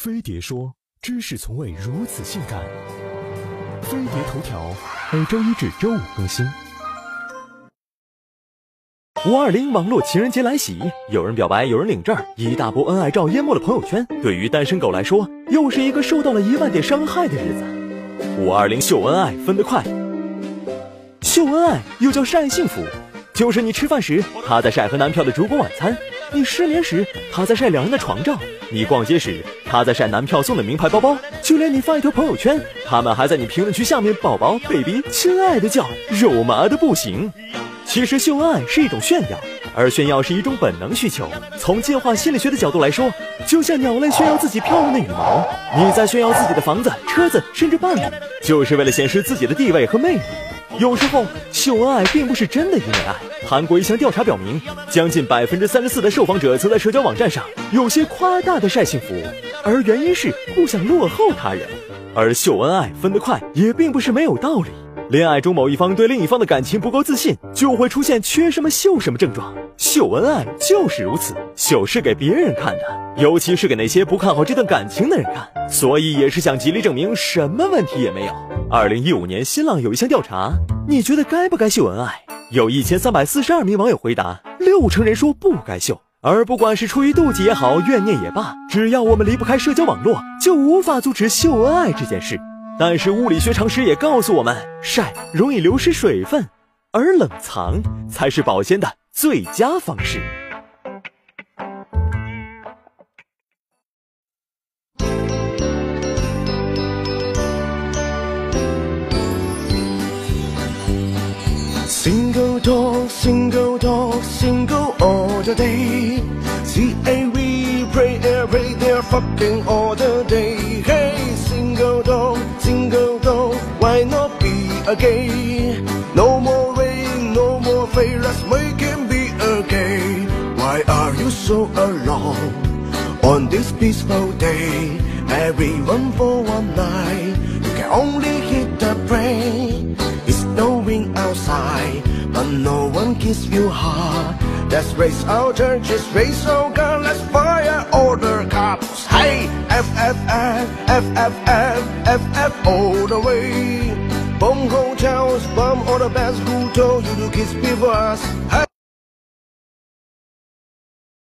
飞碟说：“知识从未如此性感。”飞碟头条每周一至周五更新。五二零网络情人节来袭，有人表白，有人领证，一大波恩爱照淹没了朋友圈。对于单身狗来说，又是一个受到了一万点伤害的日子。五二零秀恩爱分得快，秀恩爱又叫晒幸福，就是你吃饭时，他在晒和男票的烛光晚餐；你失眠时，他在晒两人的床照；你逛街时，他在晒男票送的名牌包包；就连你发一条朋友圈，他们还在你评论区下面宝宝、baby、亲爱的叫，肉麻的不行。其实秀恩爱是一种炫耀，而炫耀是一种本能需求。从进化心理学的角度来说，就像鸟类炫耀自己漂亮的羽毛，你在炫耀自己的房子、车子，甚至伴侣，就是为了显示自己的地位和魅力。有时候秀恩爱并不是真的因为爱。韩国一项调查表明，将近百分之三十四的受访者曾在社交网站上有些夸大的晒幸福，而原因是不想落后他人。而秀恩爱分得快，也并不是没有道理。恋爱中某一方对另一方的感情不够自信，就会出现缺什么秀什么症状。秀恩爱就是如此，秀是给别人看的，尤其是给那些不看好这段感情的人看，所以也是想极力证明什么问题也没有。二零一五年新浪有一项调查，你觉得该不该秀恩爱？有一千三百四十二名网友回答，六成人说不该秀。而不管是出于妒忌也好，怨念也罢，只要我们离不开社交网络，就无法阻止秀恩爱这件事。但是物理学常识也告诉我们，晒容易流失水分，而冷藏才是保鲜的最佳方式。Single talk, single talk, single all the day. C A V pray, pray, they're fucking all the day. Hey, single talk, single talk, why not be a gay? No more rain, no more fade, let's make him be a gay. Why are you so alone on this peaceful day? Everyone for one night, you can only hit the brain high And no one gives you heart Let's raise our churches, raise our guns, Let's fire all the cops Hey! FFF, FFF, FF all the way Bomb hotels, bomb all the bands Who told you to kiss before us hey.